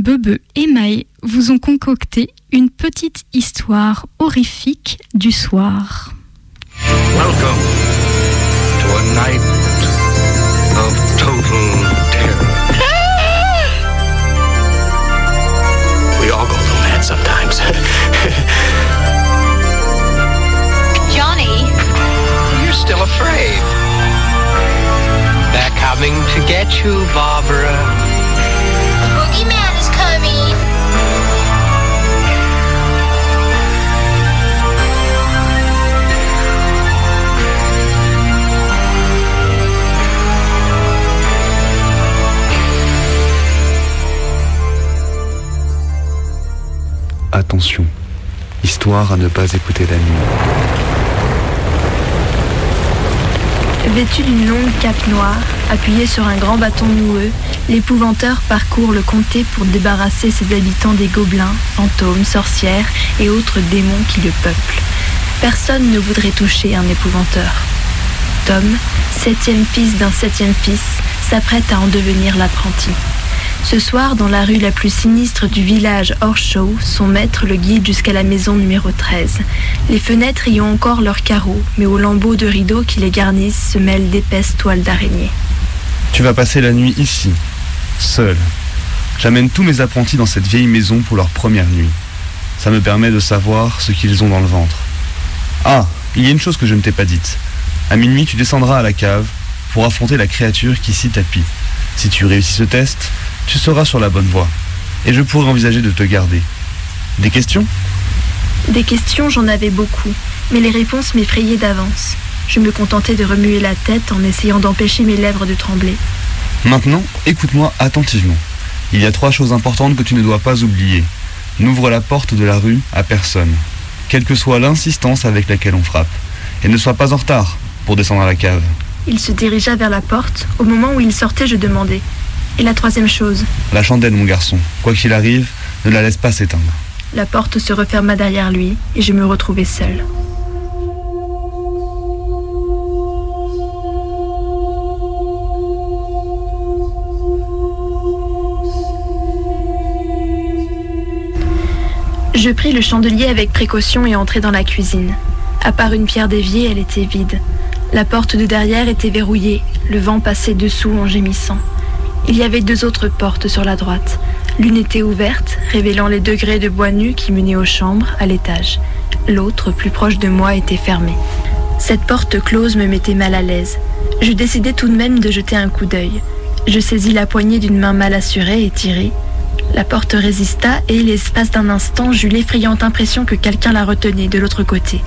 Bebe et Maë vous ont concocté une petite histoire horrifique du soir. Welcome to a night of total terror. we all go a little mad sometimes. Johnny, You're still afraid. They're coming to get you, Barbara. boogeyman Attention, histoire à ne pas écouter la nuit. Vêtu d'une longue cape noire, appuyé sur un grand bâton noueux, l'épouvanteur parcourt le comté pour débarrasser ses habitants des gobelins, fantômes, sorcières et autres démons qui le peuplent. Personne ne voudrait toucher un épouvanteur. Tom, septième fils d'un septième fils, s'apprête à en devenir l'apprenti. Ce soir, dans la rue la plus sinistre du village Horseshoe, son maître le guide jusqu'à la maison numéro 13. Les fenêtres y ont encore leurs carreaux, mais aux lambeaux de rideaux qui les garnissent se mêlent d'épaisses toiles d'araignée. Tu vas passer la nuit ici, seul. J'amène tous mes apprentis dans cette vieille maison pour leur première nuit. Ça me permet de savoir ce qu'ils ont dans le ventre. Ah, il y a une chose que je ne t'ai pas dite. À minuit, tu descendras à la cave pour affronter la créature qui s'y tapit. Si tu réussis ce test, tu seras sur la bonne voie. Et je pourrais envisager de te garder. Des questions? Des questions, j'en avais beaucoup, mais les réponses m'effrayaient d'avance. Je me contentais de remuer la tête en essayant d'empêcher mes lèvres de trembler. Maintenant, écoute-moi attentivement. Il y a trois choses importantes que tu ne dois pas oublier. N'ouvre la porte de la rue à personne, quelle que soit l'insistance avec laquelle on frappe. Et ne sois pas en retard pour descendre à la cave. Il se dirigea vers la porte. Au moment où il sortait, je demandai. Et la troisième chose La chandelle, mon garçon, quoi qu'il arrive, ne la laisse pas s'éteindre. La porte se referma derrière lui et je me retrouvai seule. Je pris le chandelier avec précaution et entrai dans la cuisine. À part une pierre déviée, elle était vide. La porte de derrière était verrouillée, le vent passait dessous en gémissant. Il y avait deux autres portes sur la droite. L'une était ouverte, révélant les degrés de bois nus qui menaient aux chambres, à l'étage. L'autre, plus proche de moi, était fermée. Cette porte close me mettait mal à l'aise. Je décidai tout de même de jeter un coup d'œil. Je saisis la poignée d'une main mal assurée et tirai. La porte résista et, l'espace d'un instant, j'eus l'effrayante impression que quelqu'un la retenait de l'autre côté.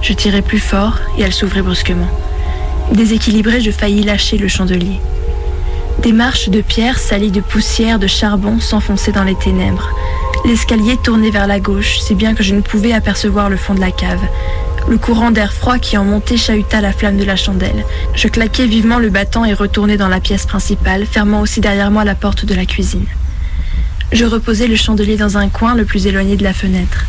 Je tirai plus fort et elle s'ouvrit brusquement. Déséquilibré, je faillis lâcher le chandelier. Des marches de pierre salies de poussière, de charbon s'enfonçaient dans les ténèbres. L'escalier tournait vers la gauche, si bien que je ne pouvais apercevoir le fond de la cave. Le courant d'air froid qui en montait chahuta la flamme de la chandelle. Je claquai vivement le battant et retournai dans la pièce principale, fermant aussi derrière moi la porte de la cuisine. Je reposai le chandelier dans un coin le plus éloigné de la fenêtre.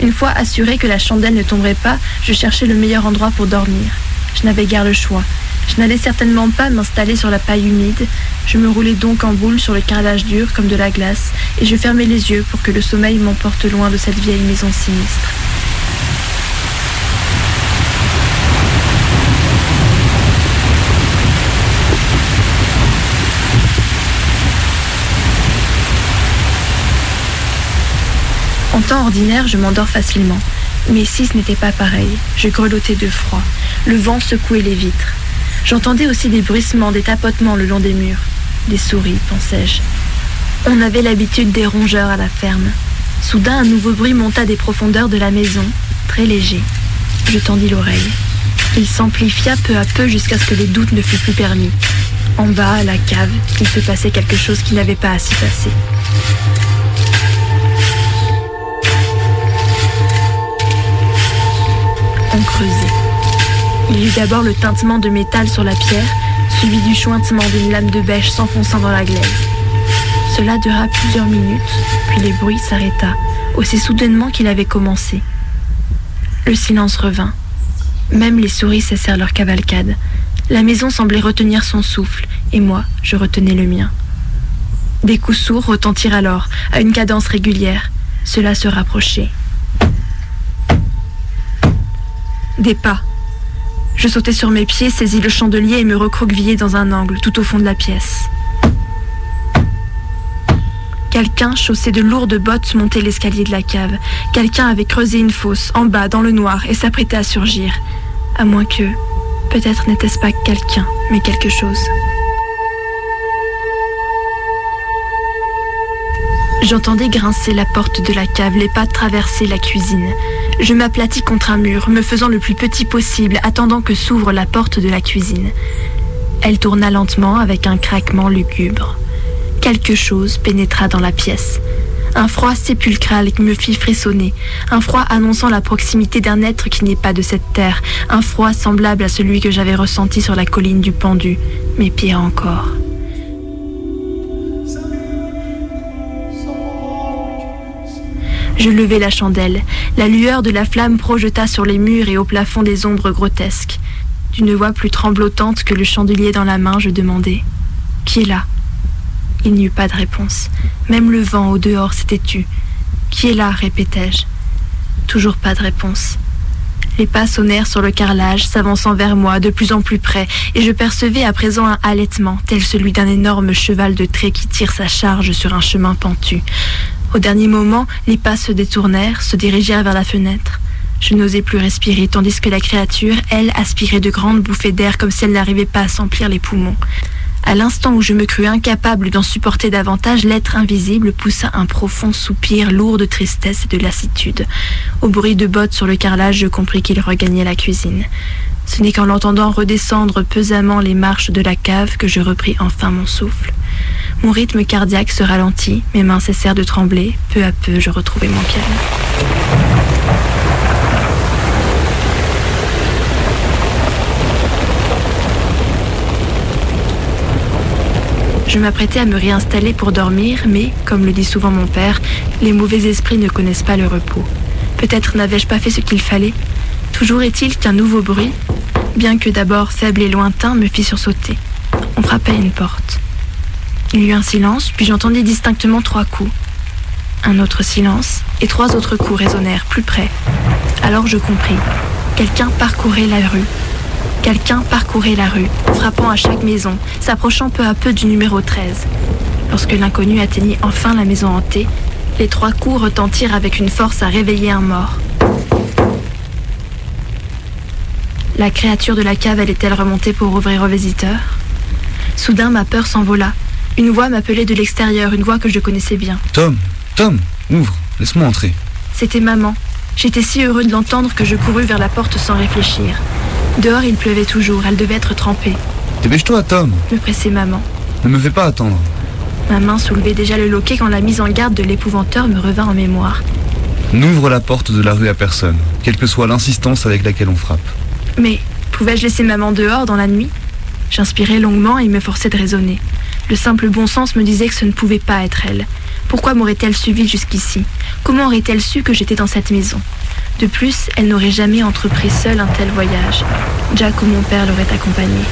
Une fois assuré que la chandelle ne tomberait pas, je cherchai le meilleur endroit pour dormir. Je n'avais guère le choix. Je n'allais certainement pas m'installer sur la paille humide. Je me roulai donc en boule sur le carrelage dur comme de la glace, et je fermai les yeux pour que le sommeil m'emporte loin de cette vieille maison sinistre. En temps ordinaire, je m'endors facilement. Mais ici, ce n'était pas pareil. Je grelottais de froid. Le vent secouait les vitres. J'entendais aussi des bruissements, des tapotements le long des murs. Des souris, pensais-je. On avait l'habitude des rongeurs à la ferme. Soudain, un nouveau bruit monta des profondeurs de la maison, très léger. Je tendis l'oreille. Il s'amplifia peu à peu jusqu'à ce que les doutes ne fussent plus permis. En bas, à la cave, il se passait quelque chose qui n'avait pas à s'y passer. On creusait. Il y eut d'abord le tintement de métal sur la pierre, suivi du chointement d'une lame de bêche s'enfonçant dans la glaise. Cela dura plusieurs minutes, puis les bruits s'arrêta, aussi soudainement qu'il avait commencé. Le silence revint. Même les souris cessèrent leur cavalcade. La maison semblait retenir son souffle, et moi, je retenais le mien. Des coups sourds retentirent alors, à une cadence régulière. Cela se rapprochait. Des pas. Je sautai sur mes pieds, saisis le chandelier et me recroquevillai dans un angle, tout au fond de la pièce. Quelqu'un, chaussé de lourdes bottes, montait l'escalier de la cave. Quelqu'un avait creusé une fosse, en bas, dans le noir, et s'apprêtait à surgir. À moins que... Peut-être n'était-ce pas quelqu'un, mais quelque chose. J'entendais grincer la porte de la cave, les pas traverser la cuisine. Je m'aplatis contre un mur, me faisant le plus petit possible, attendant que s'ouvre la porte de la cuisine. Elle tourna lentement avec un craquement lugubre. Quelque chose pénétra dans la pièce. Un froid sépulcral qui me fit frissonner, un froid annonçant la proximité d'un être qui n'est pas de cette terre, un froid semblable à celui que j'avais ressenti sur la colline du pendu, mais pire encore. Je levai la chandelle. La lueur de la flamme projeta sur les murs et au plafond des ombres grotesques. D'une voix plus tremblotante que le chandelier dans la main, je demandai Qui est là? Il n'y eut pas de réponse. Même le vent au dehors s'était tu. Qui est là? répétai-je. Toujours pas de réponse. Les pas sonnèrent sur le carrelage, s'avançant vers moi de plus en plus près, et je percevais à présent un halètement, tel celui d'un énorme cheval de trait qui tire sa charge sur un chemin pentu. Au dernier moment, les pas se détournèrent, se dirigèrent vers la fenêtre. Je n'osais plus respirer, tandis que la créature, elle, aspirait de grandes bouffées d'air comme si elle n'arrivait pas à s'emplir les poumons. À l'instant où je me crus incapable d'en supporter davantage, l'être invisible poussa un profond soupir lourd de tristesse et de lassitude. Au bruit de bottes sur le carrelage, je compris qu'il regagnait la cuisine. Ce n'est qu'en l'entendant redescendre pesamment les marches de la cave que je repris enfin mon souffle. Mon rythme cardiaque se ralentit, mes mains cessèrent de trembler, peu à peu je retrouvai mon calme. Je m'apprêtais à me réinstaller pour dormir, mais, comme le dit souvent mon père, les mauvais esprits ne connaissent pas le repos. Peut-être n'avais-je pas fait ce qu'il fallait. Toujours est-il qu'un nouveau bruit, bien que d'abord faible et lointain, me fit sursauter. On frappait à une porte. Il y eut un silence, puis j'entendis distinctement trois coups. Un autre silence, et trois autres coups résonnèrent plus près. Alors je compris. Quelqu'un parcourait la rue. Quelqu'un parcourait la rue, frappant à chaque maison, s'approchant peu à peu du numéro 13. Lorsque l'inconnu atteignit enfin la maison hantée, les trois coups retentirent avec une force à réveiller un mort. La créature de la cave allait-elle remonter pour ouvrir aux visiteurs Soudain, ma peur s'envola. Une voix m'appelait de l'extérieur, une voix que je connaissais bien. Tom, Tom, ouvre, laisse-moi entrer. C'était maman. J'étais si heureux de l'entendre que je courus vers la porte sans réfléchir. Dehors, il pleuvait toujours, elle devait être trempée. Dépêche-toi, Tom, Me pressait maman. ne me fais pas attendre. Ma main soulevait déjà le loquet quand la mise en garde de l'épouvanteur me revint en mémoire. N'ouvre la porte de la rue à personne, quelle que soit l'insistance avec laquelle on frappe. Mais pouvais-je laisser maman dehors dans la nuit? J'inspirais longuement et me forçais de raisonner. Le simple bon sens me disait que ce ne pouvait pas être elle. Pourquoi m'aurait-elle suivi jusqu'ici? Comment aurait-elle su que j'étais dans cette maison? De plus, elle n'aurait jamais entrepris seule un tel voyage. Jack ou mon père l'auraient accompagnée.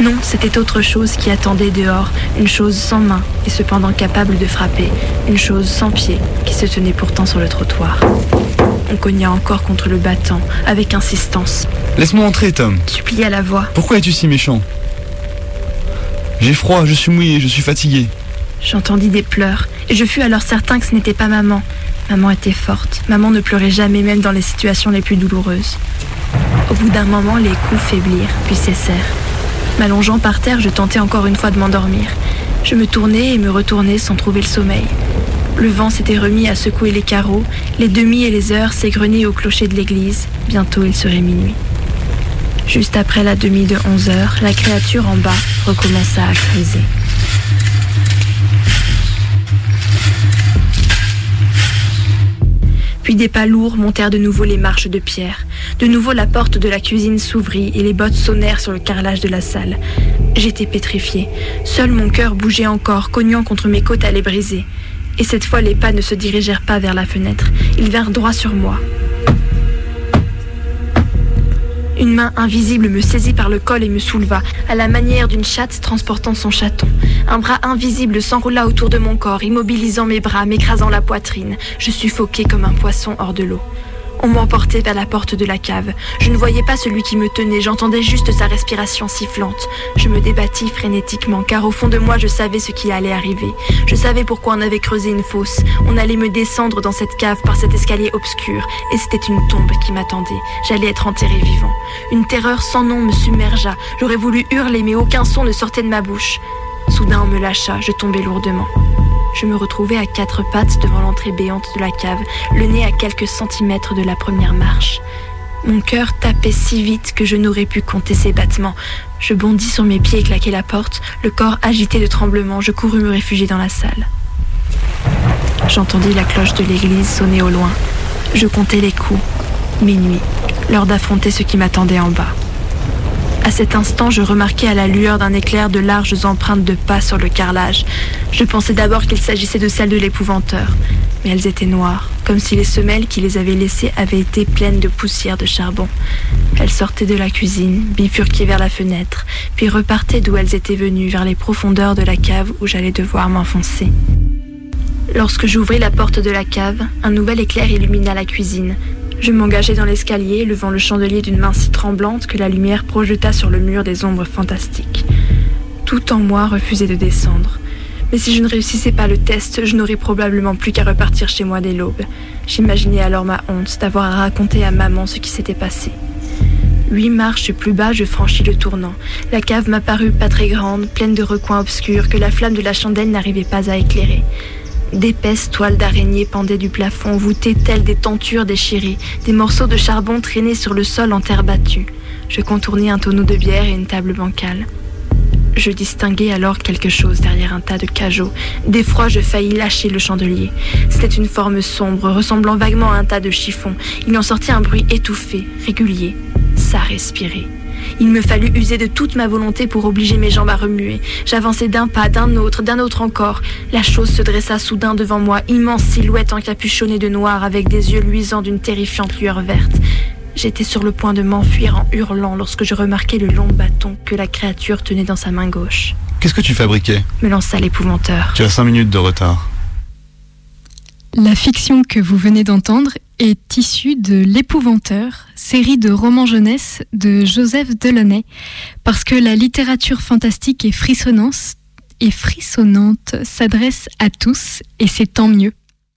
Non, c'était autre chose qui attendait dehors, une chose sans main et cependant capable de frapper, une chose sans pied qui se tenait pourtant sur le trottoir. On cogna encore contre le battant, avec insistance, Laisse-moi entrer, Tom. supplia la voix. Pourquoi es-tu si méchant? J'ai froid, je suis mouillé, je suis fatigué. J'entendis des pleurs, et je fus alors certain que ce n'était pas maman. Maman était forte, maman ne pleurait jamais même dans les situations les plus douloureuses. Au bout d'un moment, les coups faiblirent, puis cessèrent. M'allongeant par terre, je tentais encore une fois de m'endormir. Je me tournais et me retournais sans trouver le sommeil. Le vent s'était remis à secouer les carreaux, les demi et les heures s'égrenaient au clocher de l'église. Bientôt il serait minuit. Juste après la demi de onze heures, la créature en bas recommença à creuser. Puis des pas lourds montèrent de nouveau les marches de pierre. De nouveau la porte de la cuisine s'ouvrit et les bottes sonnèrent sur le carrelage de la salle. J'étais pétrifié. Seul mon cœur bougeait encore, cognant contre mes côtes à les briser. Et cette fois les pas ne se dirigèrent pas vers la fenêtre. Ils vinrent droit sur moi. Une main invisible me saisit par le col et me souleva, à la manière d'une chatte transportant son chaton. Un bras invisible s'enroula autour de mon corps, immobilisant mes bras, m'écrasant la poitrine. Je suffoquais comme un poisson hors de l'eau. On m'emportait vers la porte de la cave. Je ne voyais pas celui qui me tenait, j'entendais juste sa respiration sifflante. Je me débattis frénétiquement, car au fond de moi, je savais ce qui allait arriver. Je savais pourquoi on avait creusé une fosse. On allait me descendre dans cette cave par cet escalier obscur, et c'était une tombe qui m'attendait. J'allais être enterré vivant. Une terreur sans nom me submergea. J'aurais voulu hurler, mais aucun son ne sortait de ma bouche. Soudain, on me lâcha, je tombais lourdement je me retrouvais à quatre pattes devant l'entrée béante de la cave, le nez à quelques centimètres de la première marche. Mon cœur tapait si vite que je n'aurais pu compter ses battements. Je bondis sur mes pieds et claquai la porte, le corps agité de tremblement, je courus me réfugier dans la salle. J'entendis la cloche de l'église sonner au loin. Je comptais les coups. Minuit, l'heure d'affronter ce qui m'attendait en bas. À cet instant, je remarquai à la lueur d'un éclair de larges empreintes de pas sur le carrelage. Je pensais d'abord qu'il s'agissait de celles de l'épouvanteur, mais elles étaient noires, comme si les semelles qui les avaient laissées avaient été pleines de poussière de charbon. Elles sortaient de la cuisine, bifurquaient vers la fenêtre, puis repartaient d'où elles étaient venues, vers les profondeurs de la cave où j'allais devoir m'enfoncer. Lorsque j'ouvris la porte de la cave, un nouvel éclair illumina la cuisine. Je m'engageai dans l'escalier, levant le chandelier d'une main si tremblante que la lumière projeta sur le mur des ombres fantastiques. Tout en moi refusait de descendre. Mais si je ne réussissais pas le test, je n'aurais probablement plus qu'à repartir chez moi dès l'aube. J'imaginais alors ma honte d'avoir à raconter à maman ce qui s'était passé. Huit marches plus bas, je franchis le tournant. La cave m'apparut pas très grande, pleine de recoins obscurs que la flamme de la chandelle n'arrivait pas à éclairer. D'épaisses toiles d'araignée pendaient du plafond, voûtées telles des tentures déchirées. Des morceaux de charbon traînaient sur le sol en terre battue. Je contournais un tonneau de bière et une table bancale. Je distinguai alors quelque chose derrière un tas de cajots. D'effroi, je faillis lâcher le chandelier. C'était une forme sombre, ressemblant vaguement à un tas de chiffons. Il en sortit un bruit étouffé, régulier. Ça respirait. Il me fallut user de toute ma volonté pour obliger mes jambes à remuer. J'avançai d'un pas, d'un autre, d'un autre encore. La chose se dressa soudain devant moi, immense silhouette encapuchonnée de noir avec des yeux luisants d'une terrifiante lueur verte. J'étais sur le point de m'enfuir en hurlant lorsque je remarquai le long bâton que la créature tenait dans sa main gauche. Qu'est-ce que tu fabriquais? Me lança l'épouvanteur. Tu as cinq minutes de retard. La fiction que vous venez d'entendre est issue de L'Épouvanteur, série de romans jeunesse de Joseph Delaunay, parce que la littérature fantastique et frissonnante, et frissonnante s'adresse à tous, et c'est tant mieux.